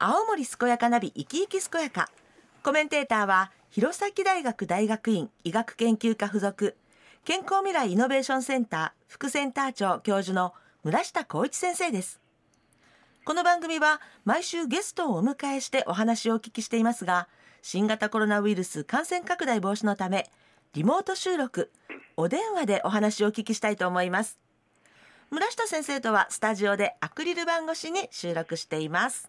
青森健やかナビ生き生き健やか。コメンテーターは弘前大学大学院医学研究科附属。健康未来イノベーションセンター副センター長教授の村下光一先生です。この番組は毎週ゲストをお迎えしてお話をお聞きしていますが新型コロナウイルス感染拡大防止のためリモート収録お電話でお話をお聞きしたいと思います。村下先生とはスタジオでアクリル板越しに収録しています。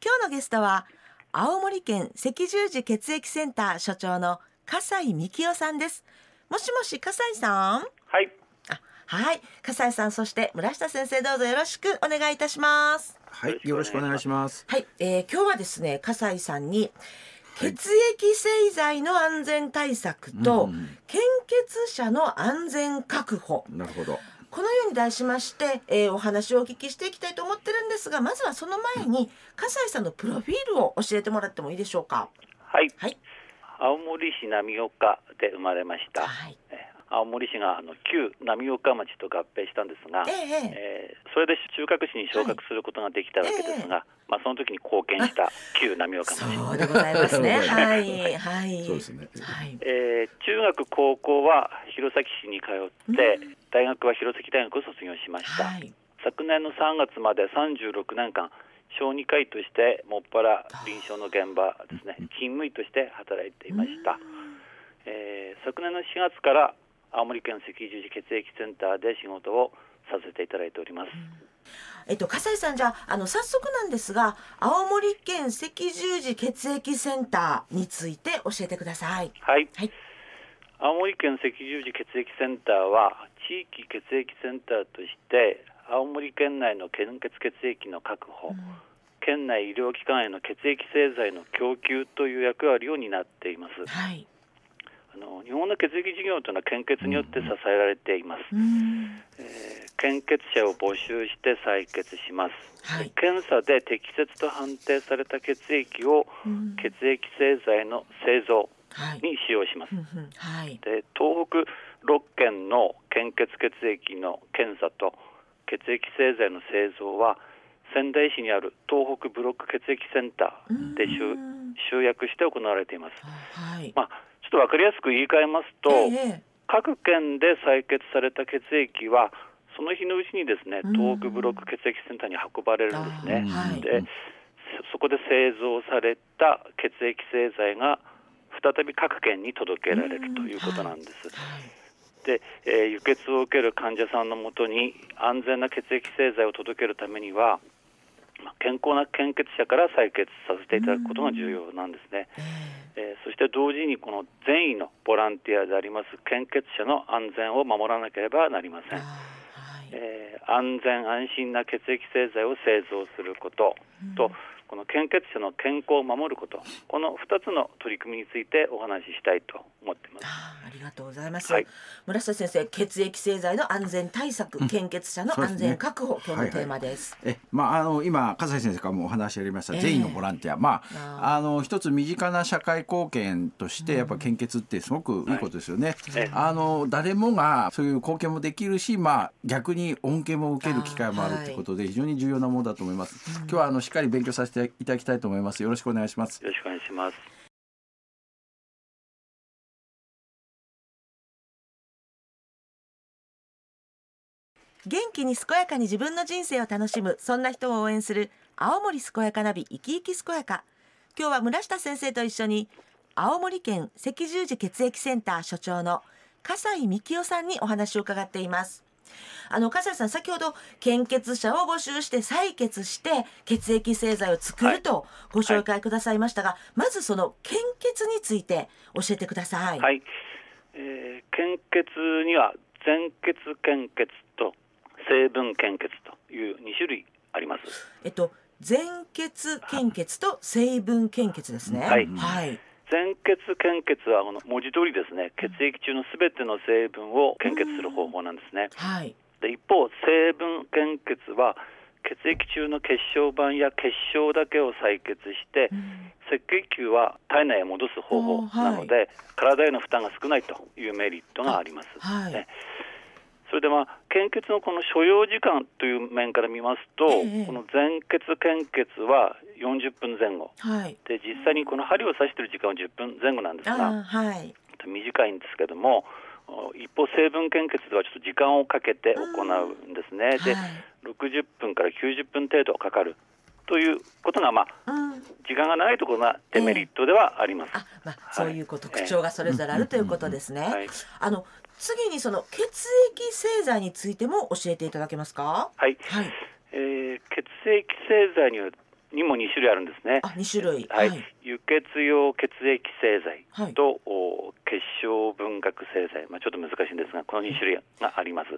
今日のゲストは青森県赤十字血液センター所長の笠井幹夫さんです。もしもし笠井さん？はい。あはい。笠井さんそして村下先生どうぞよろしくお願いいたします。はい、よろしくお願いします。はい、えー、今日はですね笠井さんに血液製剤の安全対策と、献血者の安全確保。なるほど。このように題しまして、えーお話をお聞きしていきたいと思ってるんですがまずはその前に笠井さんのプロフィールを教えてもらってもいいでしょうか？はい。はい。青森市浪岡で生まれました、はい。え青森市があの旧浪岡町と合併したんですが、えええーそれで中核市に昇格することができたわけですが、まあ、その時に貢献した旧浪岡町、そうでございますね。はいはい。そうですね。はい。えー中学高校は弘前市に通って、大学は弘前大学を卒業しました、はい。昨年の3月まで36年間小児科医としてもっぱら臨床の現場ですね。勤務医として働いていました、えー昨年の4月から青森県赤十字血液センターで仕事をさせていただいております、えっと笠井さんじゃああの早速なんですが青森県赤十字血液センターについて教えてください。はい。はい。青森県赤十字血液センターは地域血液センターとして青森県内の献血血液の確保、県内医療機関への血液製剤の供給という役割を担っています。はい。あの日本の血液事業というのは献血によって支えられています、うん。えー献血者を募集して採血します、はい。検査で適切と判定された血液をうん。血液製剤の製造はい。に使用します、うんうん。はい。で東北6県の献血血液の検査と血液製剤の製造は仙台市にある東北ブロック血液センターで集約して行われています、はい。まあ、ちょっと分かりやすく言い換えますと、ええ各県で採血された血液はその日のうちにですねうん。東北ブロック血液センターに運ばれるんですね。はい。でそそこで製造された血液製剤が再び各県に届けられるということなんです。はい。で、えー輸血を受ける患者さんのもとに安全な血液製剤を届けるためにはまあ健康な献血者から採血させていただくことが重要なんですね。ええーそして同時にこの善意のボランティアであります献血者の安全を守らなければなりません、はい。えー安全安心な血液製剤を製造することと、この献血者の健康を守ることこの2つの取り組みについてお話ししたいと思っています。ありがとうございます、はい。村下先生血液製剤の安全対策、献血者の安全確保、今日のテーマです、え、まあ、あの、今、笠井先生からもお話ありました、ええ。善意のボランティア、まああ、あの、一つ身近な社会貢献として、やっぱ献血ってすごくいいことですよね。ええ。あの、誰もが、そういう貢献もできるし、まあ、逆に恩恵も受ける機会もあるということで、非常に重要なものだと思います。今日は、あの、しっかり勉強させていただきたいと思います。よろしくお願いします。よろしくお願いします元気に健やかに自分の人生を楽しむそんな人を応援する青森健やかナビ生き生き健やか今日は村下先生と一緒に青森県赤十字血液センター所長の笠井幹夫さんにお話を伺っていますあの笠井さん先ほど献血者を募集して採血して血液製剤を作るとご紹介くださいましたが、まずその献血について教えてください、はい、えー献血には全血献血と成分献血という2種類あります。えっと全血献血と成分献血ですね。はい。はい。全血献血はこの文字通りですね血液中のすべての成分を献血する方法なんですね。はい。で一方成分献血は血液中の血小板や血小だけを採血して、赤血球は体内へ戻す方法なので、体への負担が少ないというメリットがあります、はいねそれでまあ献血のこの所要時間という面から見ますと、ええこの全血献血は40分前後はい。で実際にこの針を刺している時間は10分前後なんですあがーはい。短いんですけどもお一方成分献血ではちょっと時間をかけて行うんですね、ではい。60分から90分程度かかるということがまあうん。時間が長いところがデメリットではあります。あ、まあ、そういうこと、特徴がそれぞれあるということですね。はい、あの、次にその血液製剤についても教えていただけますか？はいはい。えー血液製剤にはにも2種類あるんですね。あ、二種類。はい、輸血用血液製剤と、お血小分割製剤、まあ、ちょっと難しいんですが、この2種類があります。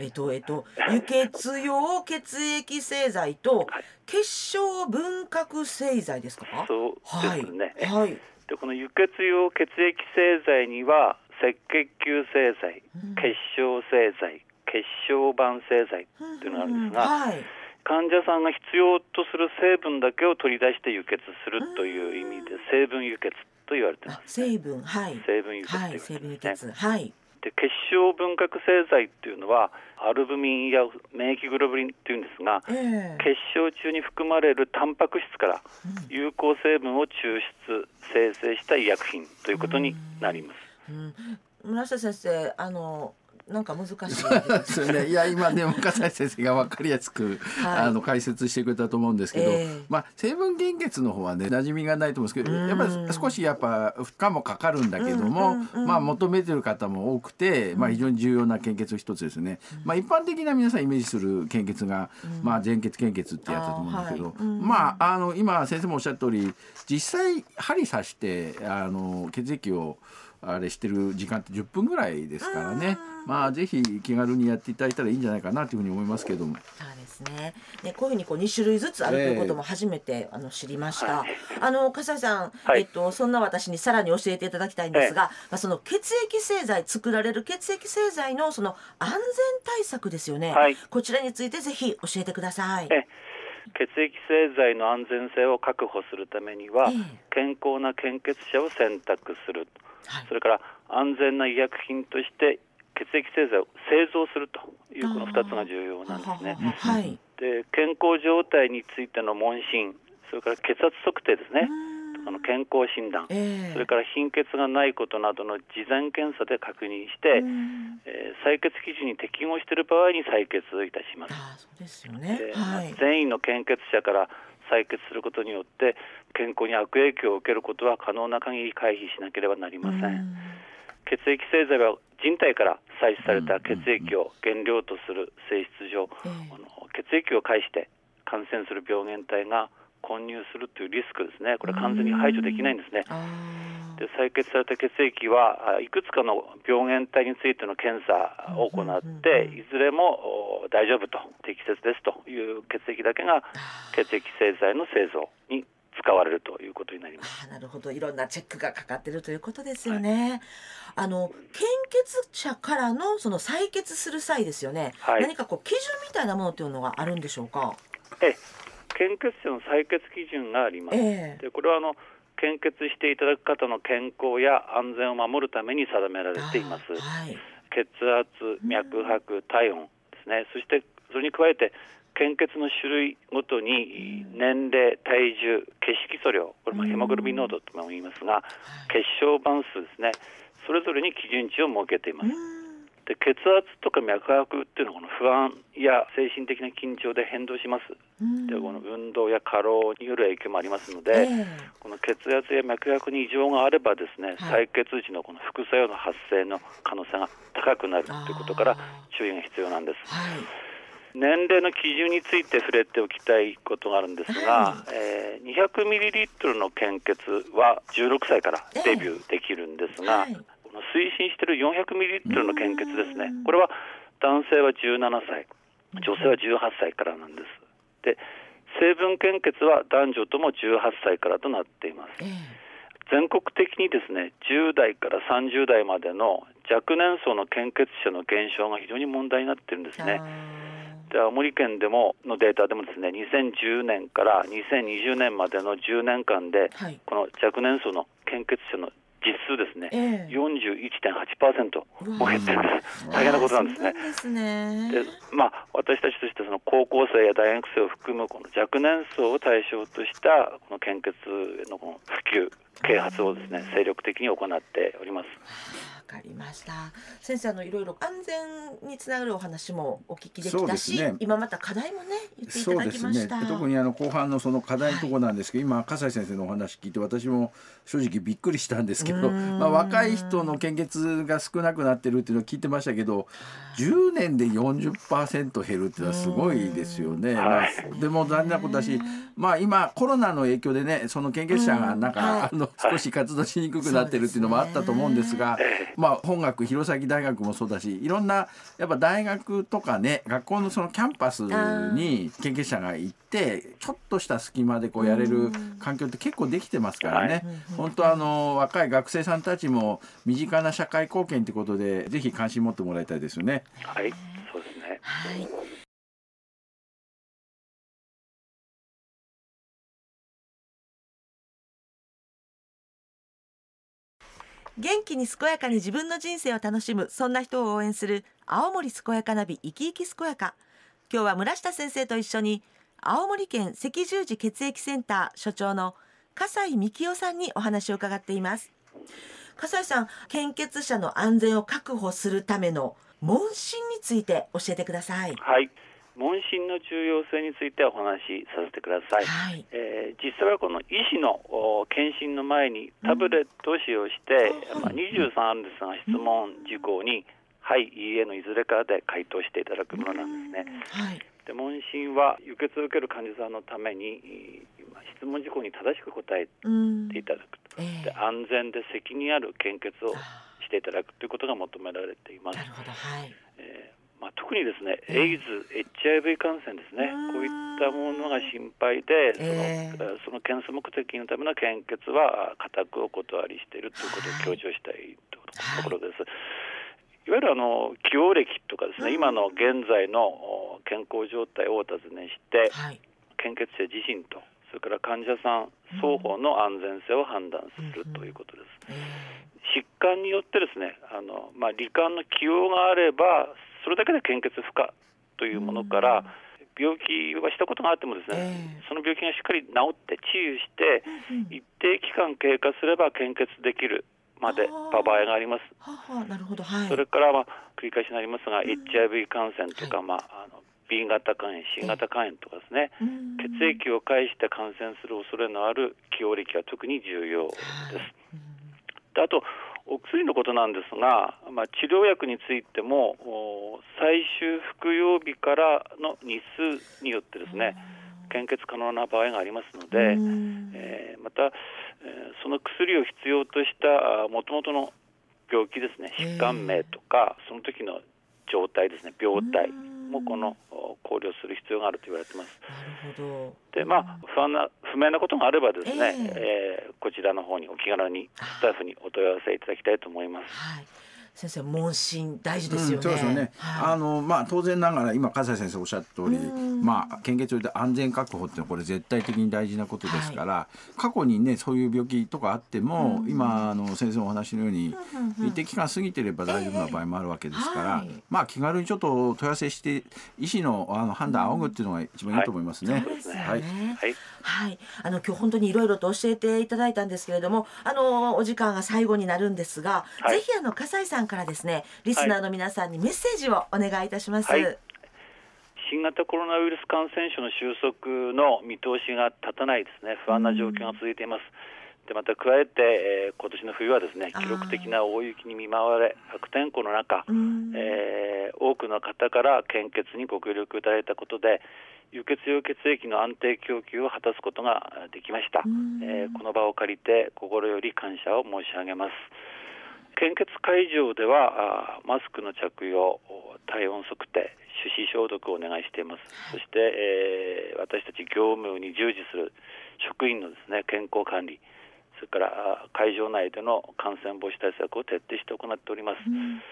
えっと、えっと、輸血用血液製剤と はい血小分割製剤ですか？そうはいですね。。はい。でこの輸血用血液製剤には赤血球製剤、うん血小製剤、血小板製剤というのがあるんですが、はい。患者さんが必要とする成分だけを取り出して輸血するという意味で成分輸血と言われていまあ、す。成分、はい。成分輸血とはい、言われてますね。血、はい。で血小分割製剤っていうのはアルブミンや免疫グロブリンっていうんですがええ血小中に含まれるタンパク質から有効成分を抽出生成した医薬品ということになります。うん、村下先生、あの、なんか難しい。それね、いや今ね岡崎先生が分かりやすく、はい。あの解説してくれたと思うんですけど、ええ。まあ成分献血の方はね馴染みがないと思うんですけど、うん。やっぱり少しやっぱ負荷もかかるんだけども、うんうんうん。まあ求めてる方も多くて、まあ非常に重要な献血の一つですね。まあ一般的な皆さんイメージする献血が、まあ全血献血ってやつだと思うんですけど、あーはい。うんまああの今先生もおっしゃった通り実際針刺してあの血液をあれしてる時間って10分ぐらいですからね、まあぜひ気軽にやっていただいたらいいんじゃないかなというふうに思いますけども。そうですね。ね、こういうふうにこう二種類ずつあるということも初めて、あの知りました。はいあの笠井さん、はいえっとそんな私にさらに教えていただきたいんですが、まあその血液製剤作られる血液製剤のその安全対策ですよね。はいこちらについてぜひ教えてください。え血液製剤の安全性を確保するためには、ええ。健康な献血者を選択する。はい。それから安全な医薬品として血液製剤を製造するというこの2つが重要なんですね。はい。で健康状態についての問診それから血圧測定ですねあの健康診断ええそれから貧血がないことなどの事前検査で確認して、うんえー採血基準に適合している場合に採血いたします。あそうですよねで。はい。全員の献血者から採血することによって健康に悪影響を受けることは可能な限り回避しなければなりません。うん血液製剤は人体から採取された血液を原料とする性質上、ええあの血液を介して感染する病原体が混入するというリスクですね。これは完全に排除できないんですね。で採血された血液はあいくつかの病原体についての検査を行ってうんいずれもお大丈夫と。適切ですという血液だけが血液製剤の製造に使われるということになります。なるほど。いろんなチェックがかかってるということですよね。あの献血者からのその採血する際ですよね。はい。何かこう基準みたいなものというのがあるんでしょうか？ええ献血者の採血基準があります。ええでこれはあの献血していただく方の健康や安全を守るために定められています。はい。血圧、脈拍、体温ですね。そしてそれに加えて献血の種類ごとに年齢、体重、血色素量、これまあヘモグロビン濃度とも言いますが、血小板数ですね。それぞれに基準値を設けています。で血圧とか脈拍っていうのはこの不安や精神的な緊張で変動します。うんでこの運動や過労による影響もありますので、ええこの血圧や脈拍に異常があればですね、はい採血時のこの副作用の発生の可能性が高くなるということからあ注意が必要なんです。はい。年齢の基準について触れておきたいことがあるんですが、はえー200ミリリットルの献血は16歳からデビューできるんですが、はいこの推進している400ミリリットルの献血ですねうん。これは男性は17歳、女性は18歳からなんです。で、成分献血は男女とも18歳からとなっています。ええ全国的にですね10代から30代までの若年層の献血者の減少が非常に問題になっているんですね。で青森県でものデータでもですね2010年から2020年までの10年間ではい。この若年層の献血者の実数ですね、ええ41.8%も減ってるんです。大変なことなんですね。ですね。でまあ、私たちとしてはその高校生や大学生を含むこの若年層を対象としたこの献血のこの普及啓発をですね精力的に行っております。わかりました。先生あのいろいろ安全につながるお話もお聞きできたし、ね。今また課題もね言っていただきました。特にあの後半のその課題のところなんですけど、今笠井先生のお話聞いて私も正直びっくりしたんですけど、まあ、若い人の献血が少なくなってるっていうのを聞いてましたけど10年で40%減るっていうのはすごいですよね。まはい。あでも残念なことだし、まあ、今コロナの影響でねその献血者がなんか、あの少し活動しにくくなってるっていうのもあったと思うんですが、まあ、本学弘前大学もそうだしいろんなやっぱ大学とかね学校のそのキャンパスに献血者が行ってちょっとした隙間でこうやれる環境って結構できてますからね、本当あの若い学生さんたちも身近な社会貢献ってことでぜひ関心持ってもらいたいですよね。はい、そうですね。はい。元気に健やかに自分の人生を楽しむそんな人を応援する青森健やかナビ生き生き健やか。今日は村下先生と一緒に青森県赤十字血液センター所長の笠井幹夫さんにお話を伺っています。笠井さん献血者の安全を確保するための問診について教えてください。はい、問診の重要性についてお話しさせてください。はい。えー実際はこの医師のお検診の前にタブレットを使用して、うんまあ、23あるんですが質問事項に「はい」「いいえ」のいずれかで回答していただくものなんですね。はい。で問診は輸血を受ける患者さんのために質問事項に正しく答えうんていただくと、ええ。で安全で責任ある献血をしていただくということが求められています。な。るほど。はい。えーまあ、特にですね、ええ。エイズ、HIV 感染ですね。こういったものが心配で、その,、ええその検査目的のための献血は固くお断りしているということを強調したいとはいころです。いわゆるあの起用歴とかですね、うん。今の現在のお健康状態をお尋ねして、はい。献血者自身と、それから患者さん双方の安全性を判断するということです。え。疾患によってですねあの、まあ、罹患の起用があればそれだけで献血不可というものから、病気はしたことがあってもですね、ええ。その病気がしっかり治って治癒して一定期間経過すれば献血できるまで場合があります。ははなるほど。はい。それから、まあ、繰り返しになりますが、HIV 感染とか、はい。まあ、あの B 型肝炎 C 型肝炎とかですね、うん。血液を介して感染する恐れのある起用歴は特に重要です。であとお薬のことなんですが、まあ、治療薬についてもお最終服用日からの日数によってですね献血可能な場合がありますので、うん。えーまた、えーその薬を必要としたもともとの病気ですね疾患名とか、その時の状態ですね病態もこのお考慮する必要があると言われてます。でまあ不安な不明なことがあればですね、ええーこちらの方にお気軽にスタッフにお問い合わせいただきたいと思います。はい先生問診大事ですよね、うん、そうですよね。はい。あのまあ当然ながら今笠井先生おっしゃった通り、うん。まあ献血において安全確保っていうのはこれ絶対的に大事なことですから、過去にねそういう病気とかあっても、うん。今あの先生のお話のように、一定期間過ぎてれば大丈夫な場合もあるわけですから、はいまあ気軽にちょっと問い合わせして医師のあの判断を仰ぐっていうのが一番いいと思いますね。そうですよね。はい。はい、はい、あの今日本当にいろいろと教えていただいたんですけれども、あのお時間が最後になるんですが、はいぜひあの笠井さんからですね、リスナーの皆さんにメッセージをお願いいたします。はい新型コロナウイルス感染症の収束の見通しが立たないですね不安な状況が続いています。でまた加えて、えー今年の冬はですね記録的な大雪に見舞われ悪天候の中、うん。えー多くの方から献血にご協力いただいたことで輸血用血液の安定供給を果たすことができました、うん。えーこの場を借りて心より感謝を申し上げます。献血会場ではマスクの着用体温測定手指消毒をお願いしています、そして、えー私たち業務に従事する職員のですね健康管理それから会場内での感染防止対策を徹底して行っております、うん。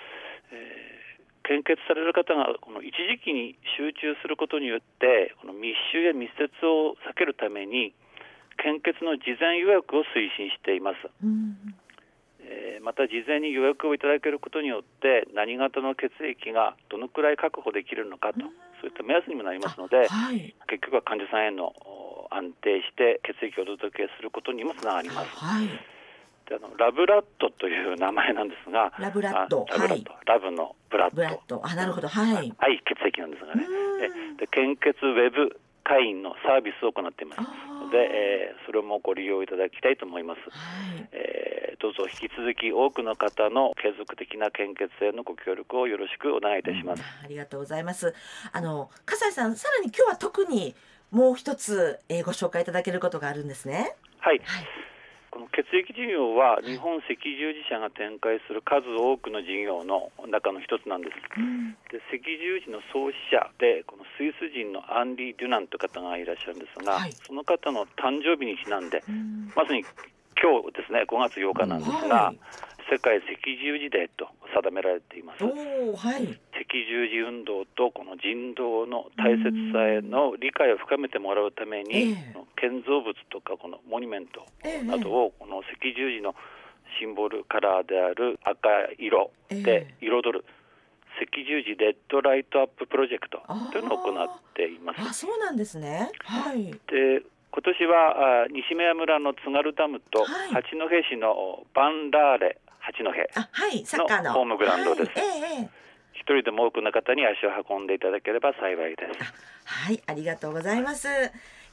献血される方がこの一時期に集中することによってこの密集や密接を避けるために献血の事前予約を推進しています、うん。えまた事前に予約をいただけることによって何型の血液がどのくらい確保できるのかと、そういった目安にもなりますので、はい。結局は患者さんへのお安定して血液をお届けすることにもつながります。はい。であのラブラッドという名前なんですが、ラブラッドあラブラッド、ラブのブラッド、ブラッド。あ、なるほど。はい。愛血液なんですがねうん、でで献血ウェブ会員のサービスを行っていますで、えーそれもご利用いただきたいと思います。はい。えーどうぞ引き続き多くの方の継続的な献血へのご協力をよろしくお願いいたします。ありがとうございます。あの、笠井さん、さらに今日は特にもう一つ、えーご紹介いただけることがあるんですね。はい、はい。この血液事業は日本赤十字社が展開する数多くの事業の中の一つなんです。うんで赤十字の創始者でこのスイス人のアンリー・デュナンという方がいらっしゃるんですが、はいその方の誕生日にちなんでうんまさに今日ですね5月8日なんですが、はい世界赤十字デーと定められています。はい。赤十字運動とこの人道の大切さへの理解を深めてもらうために、ええ建造物とかこのモニュメントええなどをこの赤十字のシンボルカラーである赤色で彩る赤十字レッドライトアッププロジェクトというのを行っています。あ、そうなんですね。はい。で今年はあ西目屋村の津軽ダムとはい八戸市のヴァンラーレ八戸あ、はい。サッカーの。のホームグラウンドです一人でも多くの方に足を運んでいただければ幸いです。はい、ありがとうございます。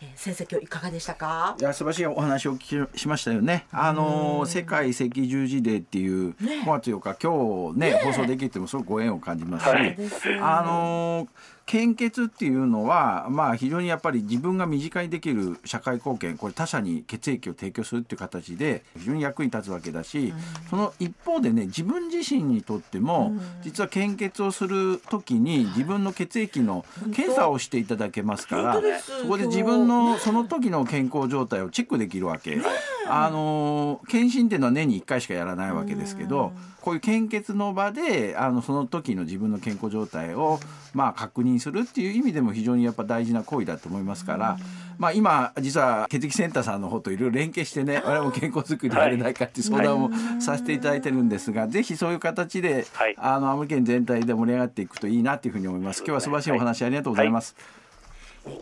えー先生、今日いかがでしたか？い。や素晴らしいお話を聞きしましたよね。あのー世界赤十字デーっていうね。5月8日今日ね放送できてもすごくご縁を感じますし、はい。あのー献血っていうのはまあ非常にやっぱり自分が身近にできる社会貢献これ他者に血液を提供するっていう形で非常に役に立つわけだし、その一方でね自分自身にとっても、実は献血をする時に自分の血液の検査をしていただけますから本当です。そこで自分のその時の健康状態をチェックできるわけ。あのー検診っていうのは年に1回しかやらないわけですけど、こういう献血の場であのその時の自分の健康状態をまあ確認するっていう意味でも非常にやっぱ大事な行為だと思いますから、まあ今実は血液センターさんの方といろいろ連携してね我々も健康づくりやれないかって相談をさせていただいてるんですが、ぜひそういう形で、はい。あの青森県全体で盛り上がっていくといいなっていうふうに思います。今日は素晴らしいお話ありがとうございます。えー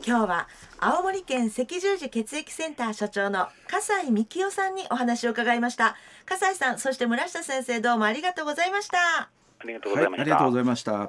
今日は青森県赤十字血液センター所長の笠井幹夫さんにお話を伺いました笠井さんそして村下先生どうもありがとうございましたありがとうございました。はい、ありがとうございました。